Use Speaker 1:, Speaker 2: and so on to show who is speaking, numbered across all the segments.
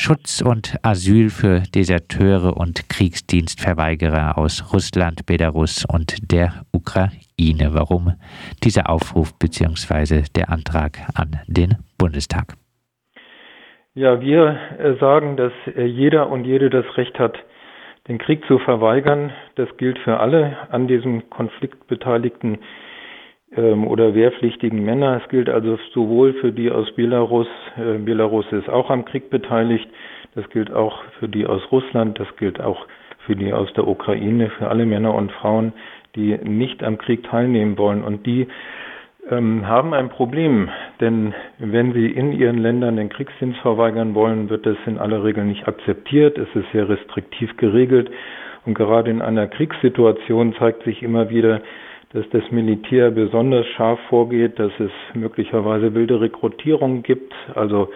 Speaker 1: Schutz und Asyl für Deserteure und Kriegsdienstverweigerer aus Russland, Belarus und der Ukraine. Warum dieser Aufruf bzw. der Antrag an den Bundestag?
Speaker 2: Ja, wir äh, sagen, dass äh, jeder und jede das Recht hat, den Krieg zu verweigern. Das gilt für alle an diesem Konflikt beteiligten oder wehrpflichtigen Männer. Es gilt also sowohl für die aus Belarus, äh, Belarus ist auch am Krieg beteiligt, das gilt auch für die aus Russland, das gilt auch für die aus der Ukraine, für alle Männer und Frauen, die nicht am Krieg teilnehmen wollen. Und die ähm, haben ein Problem, denn wenn sie in ihren Ländern den Kriegsdienst verweigern wollen, wird das in aller Regel nicht akzeptiert. Es ist sehr restriktiv geregelt. Und gerade in einer Kriegssituation zeigt sich immer wieder, dass das Militär besonders scharf vorgeht, dass es möglicherweise wilde Rekrutierungen gibt, also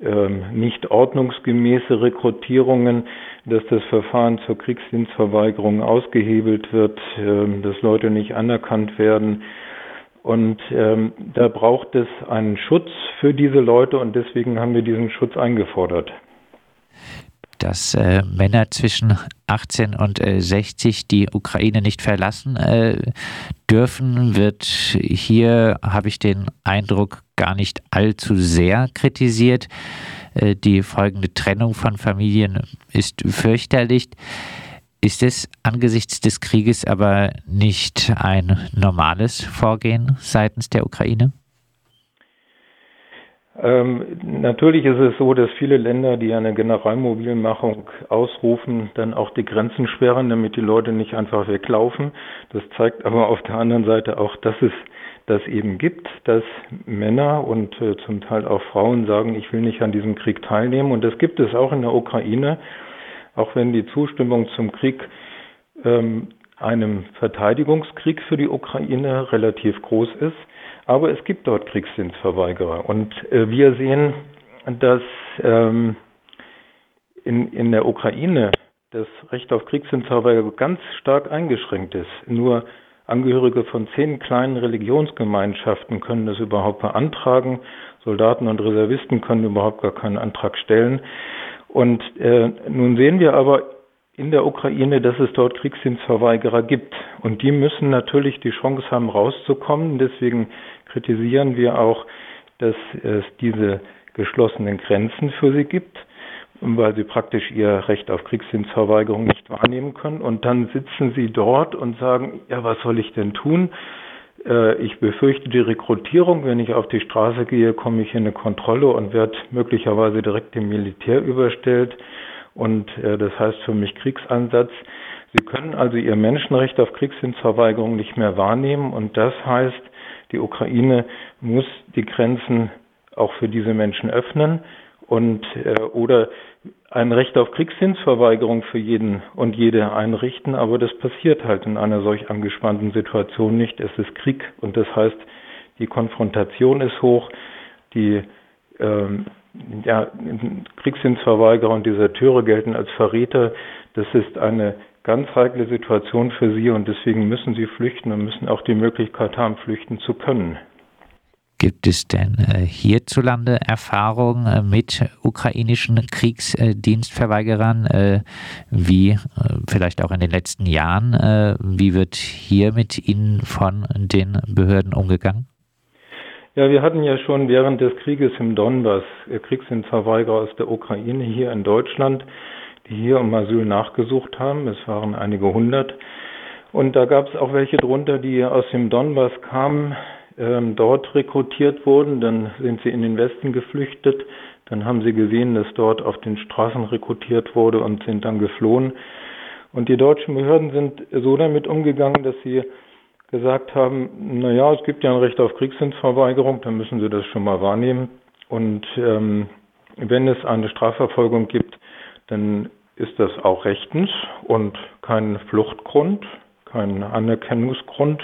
Speaker 2: ähm, nicht ordnungsgemäße Rekrutierungen, dass das Verfahren zur Kriegsdienstverweigerung ausgehebelt wird, ähm, dass Leute nicht anerkannt werden. Und ähm, da braucht es einen Schutz für diese Leute und deswegen haben wir diesen Schutz eingefordert
Speaker 1: dass äh, Männer zwischen 18 und äh, 60 die Ukraine nicht verlassen äh, dürfen, wird hier, habe ich den Eindruck, gar nicht allzu sehr kritisiert. Äh, die folgende Trennung von Familien ist fürchterlich. Ist es angesichts des Krieges aber nicht ein normales Vorgehen seitens der Ukraine?
Speaker 2: Ähm, natürlich ist es so, dass viele Länder, die eine Generalmobilmachung ausrufen, dann auch die Grenzen sperren, damit die Leute nicht einfach weglaufen. Das zeigt aber auf der anderen Seite auch, dass es das eben gibt, dass Männer und äh, zum Teil auch Frauen sagen, ich will nicht an diesem Krieg teilnehmen. Und das gibt es auch in der Ukraine, auch wenn die Zustimmung zum Krieg ähm, einem Verteidigungskrieg für die Ukraine relativ groß ist aber es gibt dort Kriegsdienstverweigerer. Und äh, wir sehen, dass ähm, in, in der Ukraine das Recht auf Kriegsdienstverweigerung ganz stark eingeschränkt ist. Nur Angehörige von zehn kleinen Religionsgemeinschaften können das überhaupt beantragen. Soldaten und Reservisten können überhaupt gar keinen Antrag stellen. Und äh, nun sehen wir aber in der Ukraine, dass es dort Kriegsdienstverweigerer gibt. Und die müssen natürlich die Chance haben, rauszukommen. Deswegen kritisieren wir auch, dass es diese geschlossenen Grenzen für sie gibt, weil sie praktisch ihr Recht auf Kriegsdienstverweigerung nicht wahrnehmen können. Und dann sitzen sie dort und sagen, ja, was soll ich denn tun? Äh, ich befürchte die Rekrutierung. Wenn ich auf die Straße gehe, komme ich in eine Kontrolle und werde möglicherweise direkt dem Militär überstellt. Und äh, das heißt für mich Kriegsansatz. Sie können also ihr Menschenrecht auf Kriegsdienstverweigerung nicht mehr wahrnehmen. Und das heißt, die Ukraine muss die Grenzen auch für diese Menschen öffnen und äh, oder ein Recht auf Kriegsdienstverweigerung für jeden und jede einrichten, aber das passiert halt in einer solch angespannten Situation nicht. Es ist Krieg und das heißt, die Konfrontation ist hoch, die ähm, ja, Kriegsdienstverweigerer und Deserteure gelten als Verräter. Das ist eine ganz heikle Situation für sie und deswegen müssen sie flüchten und müssen auch die Möglichkeit haben, flüchten zu können.
Speaker 1: Gibt es denn äh, hierzulande Erfahrungen äh, mit ukrainischen Kriegsdienstverweigerern, äh, wie vielleicht auch in den letzten Jahren? Wie wird hier mit ihnen von den Behörden umgegangen?
Speaker 2: Ja, wir hatten ja schon während des Krieges im Donbass äh, Kriegsdienstverweigerer aus der Ukraine hier in Deutschland, die hier um Asyl nachgesucht haben. Es waren einige hundert. Und da gab es auch welche drunter, die aus dem Donbass kamen, ähm, dort rekrutiert wurden. Dann sind sie in den Westen geflüchtet. Dann haben sie gesehen, dass dort auf den Straßen rekrutiert wurde und sind dann geflohen. Und die deutschen Behörden sind so damit umgegangen, dass sie gesagt haben, na ja, es gibt ja ein Recht auf Kriegsdienstverweigerung, dann müssen Sie das schon mal wahrnehmen. Und ähm, wenn es eine Strafverfolgung gibt, dann ist das auch rechtens und kein Fluchtgrund, kein Anerkennungsgrund.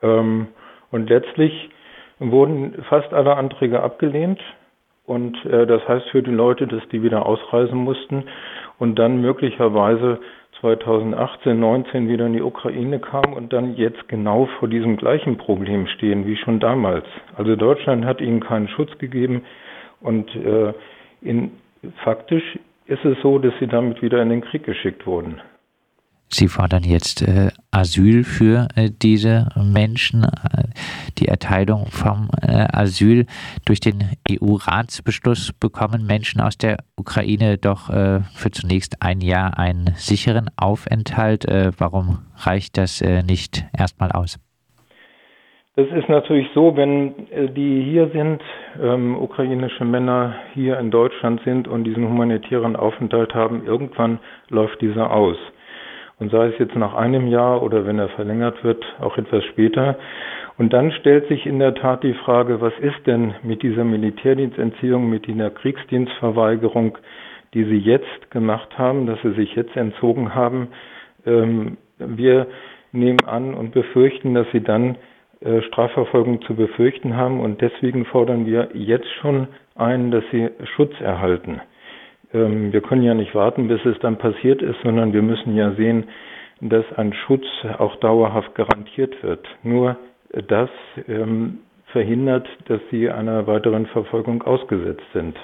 Speaker 2: Ähm, und letztlich wurden fast alle Anträge abgelehnt. Und äh, das heißt für die Leute, dass die wieder ausreisen mussten und dann möglicherweise 2018, 19 wieder in die Ukraine kamen und dann jetzt genau vor diesem gleichen Problem stehen wie schon damals. Also Deutschland hat ihnen keinen Schutz gegeben und äh, in faktisch ist es so, dass sie damit wieder in den Krieg geschickt wurden.
Speaker 1: Sie fordern jetzt äh, Asyl für äh, diese Menschen, äh, die Erteilung vom äh, Asyl. Durch den EU-Ratsbeschluss bekommen Menschen aus der Ukraine doch äh, für zunächst ein Jahr einen sicheren Aufenthalt. Äh, warum reicht das nicht erstmal aus?
Speaker 2: Das ist natürlich so, wenn die hier sind, ähm, ukrainische Männer hier in Deutschland sind und diesen humanitären Aufenthalt haben, irgendwann läuft dieser aus. Und sei es jetzt nach einem Jahr oder wenn er verlängert wird, auch etwas später. Und dann stellt sich in der Tat die Frage, was ist denn mit dieser Militärdienstentziehung, mit dieser Kriegsdienstverweigerung, die Sie jetzt gemacht haben, dass Sie sich jetzt entzogen haben? Ähm, wir nehmen an und befürchten, dass Sie dann äh, Strafverfolgung zu befürchten haben und deswegen fordern wir jetzt schon ein, dass Sie Schutz erhalten. Ähm, wir können ja nicht warten, bis es dann passiert ist, sondern wir müssen ja sehen, dass ein Schutz auch dauerhaft garantiert wird. Nur das ähm, verhindert, dass sie einer weiteren Verfolgung ausgesetzt sind.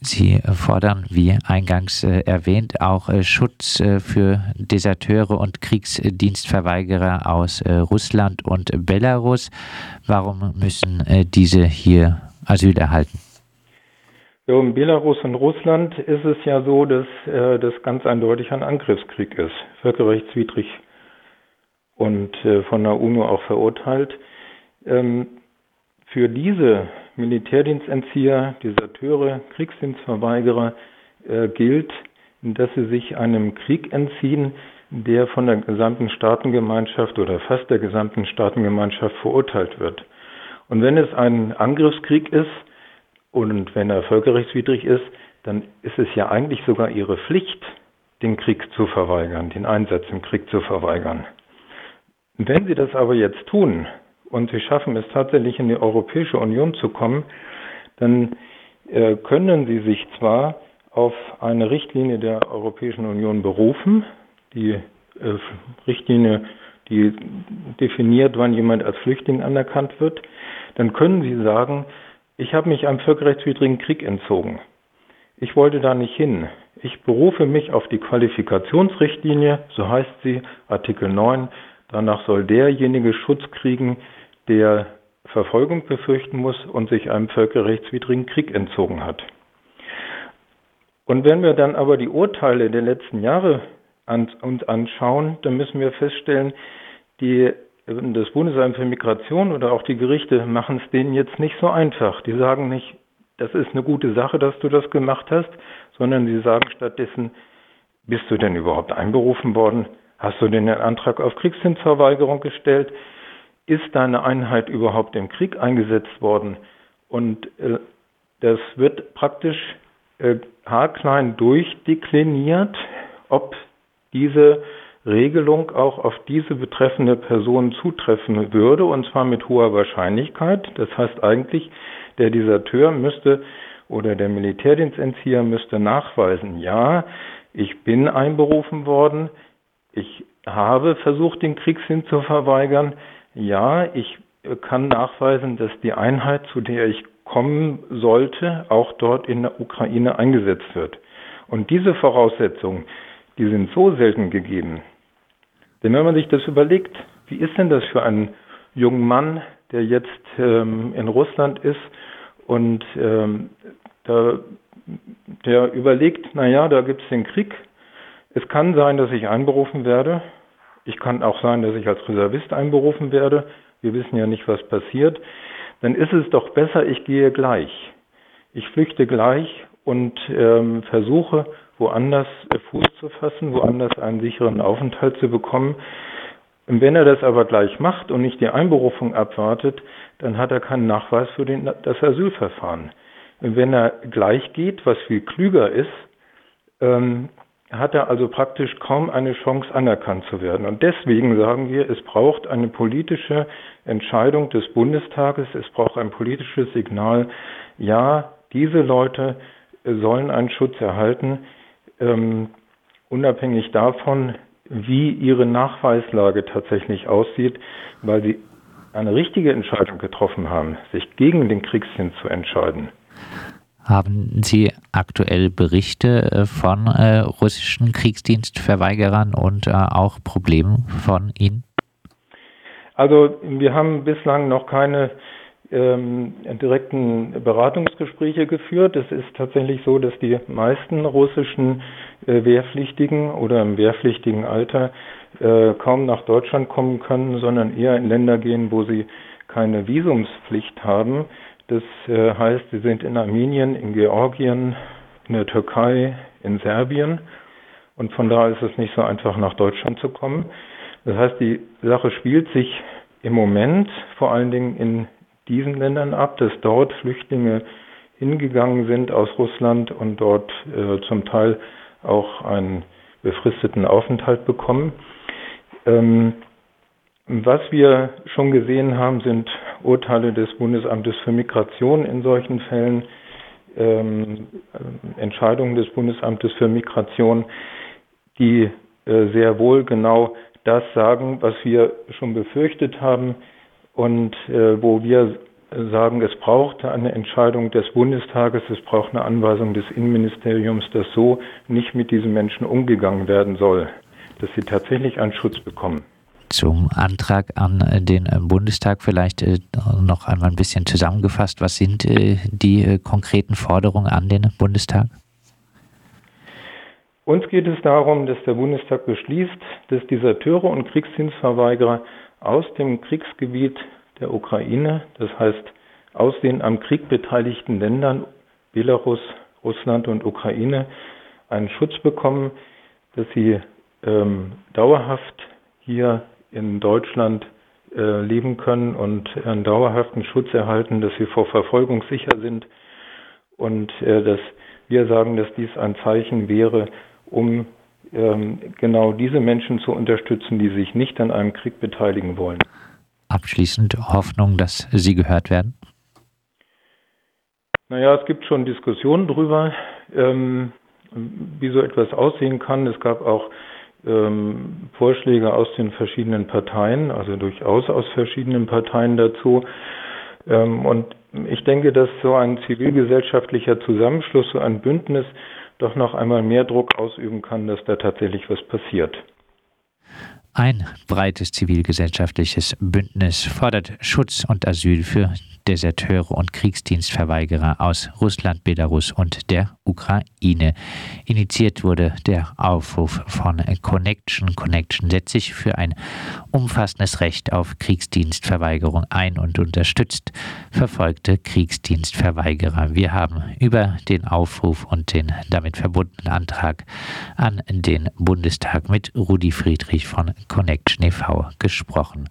Speaker 1: Sie fordern, wie eingangs äh, erwähnt, auch äh, Schutz äh, für Deserteure und Kriegsdienstverweigerer aus Russland und Belarus. Warum müssen diese hier Asyl erhalten?
Speaker 2: Ja, in Belarus und Russland ist es ja so, dass äh, das ganz eindeutig ein Angriffskrieg ist, völkerrechtswidrig und äh, von der UNO auch verurteilt. Ähm, für diese Militärdienstentzieher, Deserteure, Kriegsdienstverweigerer äh, gilt, dass sie sich einem Krieg entziehen, der von der gesamten Staatengemeinschaft oder fast der gesamten Staatengemeinschaft verurteilt wird. Und wenn es ein Angriffskrieg ist, und wenn er völkerrechtswidrig ist, dann ist es ja eigentlich sogar ihre Pflicht, den Krieg zu verweigern, den Einsatz im Krieg zu verweigern. Wenn sie das aber jetzt tun und sie schaffen es tatsächlich in die Europäische Union zu kommen, dann äh, können sie sich zwar auf eine Richtlinie der Europäischen Union berufen, die äh, Richtlinie, die definiert, wann jemand als Flüchtling anerkannt wird, dann können sie sagen, ich habe mich einem völkerrechtswidrigen Krieg entzogen. Ich wollte da nicht hin. Ich berufe mich auf die Qualifikationsrichtlinie, so heißt sie, Artikel 9. Danach soll derjenige Schutz kriegen, der Verfolgung befürchten muss und sich einem völkerrechtswidrigen Krieg entzogen hat. Und wenn wir dann aber die Urteile der letzten Jahre an, uns anschauen, dann müssen wir feststellen, die das Bundesamt für Migration oder auch die Gerichte machen es denen jetzt nicht so einfach. Die sagen nicht, das ist eine gute Sache, dass du das gemacht hast, sondern sie sagen stattdessen, bist du denn überhaupt einberufen worden? Hast du denn einen Antrag auf Kriegsdienstverweigerung gestellt? Ist deine Einheit überhaupt im Krieg eingesetzt worden? Und äh, das wird praktisch äh, haarklein durchdekliniert, ob diese Regelung auch auf diese betreffende Person zutreffen würde, und zwar mit hoher Wahrscheinlichkeit. Das heißt eigentlich, der Deserteur müsste oder der Militärdienstentzieher müsste nachweisen, ja, ich bin einberufen worden, ich habe versucht, den Kriegssinn zu verweigern, ja, ich kann nachweisen, dass die Einheit, zu der ich kommen sollte, auch dort in der Ukraine eingesetzt wird. Und diese Voraussetzungen, die sind so selten gegeben, denn wenn man sich das überlegt, wie ist denn das für einen jungen Mann, der jetzt ähm, in Russland ist und ähm, da, der überlegt, naja, da gibt es den Krieg. Es kann sein, dass ich einberufen werde. Ich kann auch sein, dass ich als Reservist einberufen werde. Wir wissen ja nicht, was passiert. Dann ist es doch besser, ich gehe gleich. Ich flüchte gleich und ähm, versuche woanders Fuß zu fassen, woanders einen sicheren Aufenthalt zu bekommen. Wenn er das aber gleich macht und nicht die Einberufung abwartet, dann hat er keinen Nachweis für den, das Asylverfahren. Wenn er gleich geht, was viel klüger ist, ähm, hat er also praktisch kaum eine Chance anerkannt zu werden. Und deswegen sagen wir, es braucht eine politische Entscheidung des Bundestages, es braucht ein politisches Signal, ja, diese Leute sollen einen Schutz erhalten, ähm, unabhängig davon, wie ihre Nachweislage tatsächlich aussieht, weil sie eine richtige Entscheidung getroffen haben, sich gegen den Kriegsdienst zu entscheiden.
Speaker 1: Haben Sie aktuell Berichte äh, von äh, russischen Kriegsdienstverweigerern und äh, auch Problemen von ihnen?
Speaker 2: Also wir haben bislang noch keine ähm, direkten Beratungsgespräche geführt. Es ist tatsächlich so, dass die meisten russischen äh, Wehrpflichtigen oder im wehrpflichtigen Alter äh, kaum nach Deutschland kommen können, sondern eher in Länder gehen, wo sie keine Visumspflicht haben. Das äh, heißt, sie sind in Armenien, in Georgien, in der Türkei, in Serbien. Und von da ist es nicht so einfach, nach Deutschland zu kommen. Das heißt, die Sache spielt sich im Moment vor allen Dingen in diesen Ländern ab, dass dort Flüchtlinge hingegangen sind aus Russland und dort äh, zum Teil auch einen befristeten Aufenthalt bekommen. Ähm, was wir schon gesehen haben, sind Urteile des Bundesamtes für Migration in solchen Fällen, ähm, Entscheidungen des Bundesamtes für Migration, die äh, sehr wohl genau das sagen, was wir schon befürchtet haben und äh, wo wir sagen, es braucht eine Entscheidung des Bundestages, es braucht eine Anweisung des Innenministeriums, dass so nicht mit diesen Menschen umgegangen werden soll, dass sie tatsächlich einen Schutz bekommen.
Speaker 1: Zum Antrag an den Bundestag vielleicht äh, noch einmal ein bisschen zusammengefasst. Was sind äh, die äh, konkreten Forderungen an den Bundestag?
Speaker 2: Uns geht es darum, dass der Bundestag beschließt, dass Deserteure und Kriegsdienstverweigerer aus dem Kriegsgebiet der Ukraine, das heißt aus den am Krieg beteiligten Ländern Belarus, Russland und Ukraine, einen Schutz bekommen, dass sie ähm, dauerhaft hier in Deutschland äh, leben können und einen dauerhaften Schutz erhalten, dass sie vor Verfolgung sicher sind. Und äh, dass wir sagen, dass dies ein Zeichen wäre, um genau diese Menschen zu unterstützen, die sich nicht an einem Krieg beteiligen wollen.
Speaker 1: Abschließend Hoffnung, dass Sie gehört werden?
Speaker 2: Naja, es gibt schon Diskussionen darüber, ähm, wie so etwas aussehen kann. Es gab auch ähm, Vorschläge aus den verschiedenen Parteien, also durchaus aus verschiedenen Parteien dazu. Ähm, und ich denke, dass so ein zivilgesellschaftlicher Zusammenschluss, so ein Bündnis doch noch einmal mehr Druck ausüben kann, dass da tatsächlich was passiert.
Speaker 1: Ein breites zivilgesellschaftliches Bündnis fordert Schutz und Asyl für Deserteure und Kriegsdienstverweigerer aus Russland, Belarus und der Ukraine. Initiiert wurde der Aufruf von Connection. Connection setzt sich für ein umfassendes Recht auf Kriegsdienstverweigerung ein und unterstützt verfolgte Kriegsdienstverweigerer. Wir haben über den Aufruf und den damit verbundenen Antrag an den Bundestag mit Rudi Friedrich von Connection e.V. gesprochen.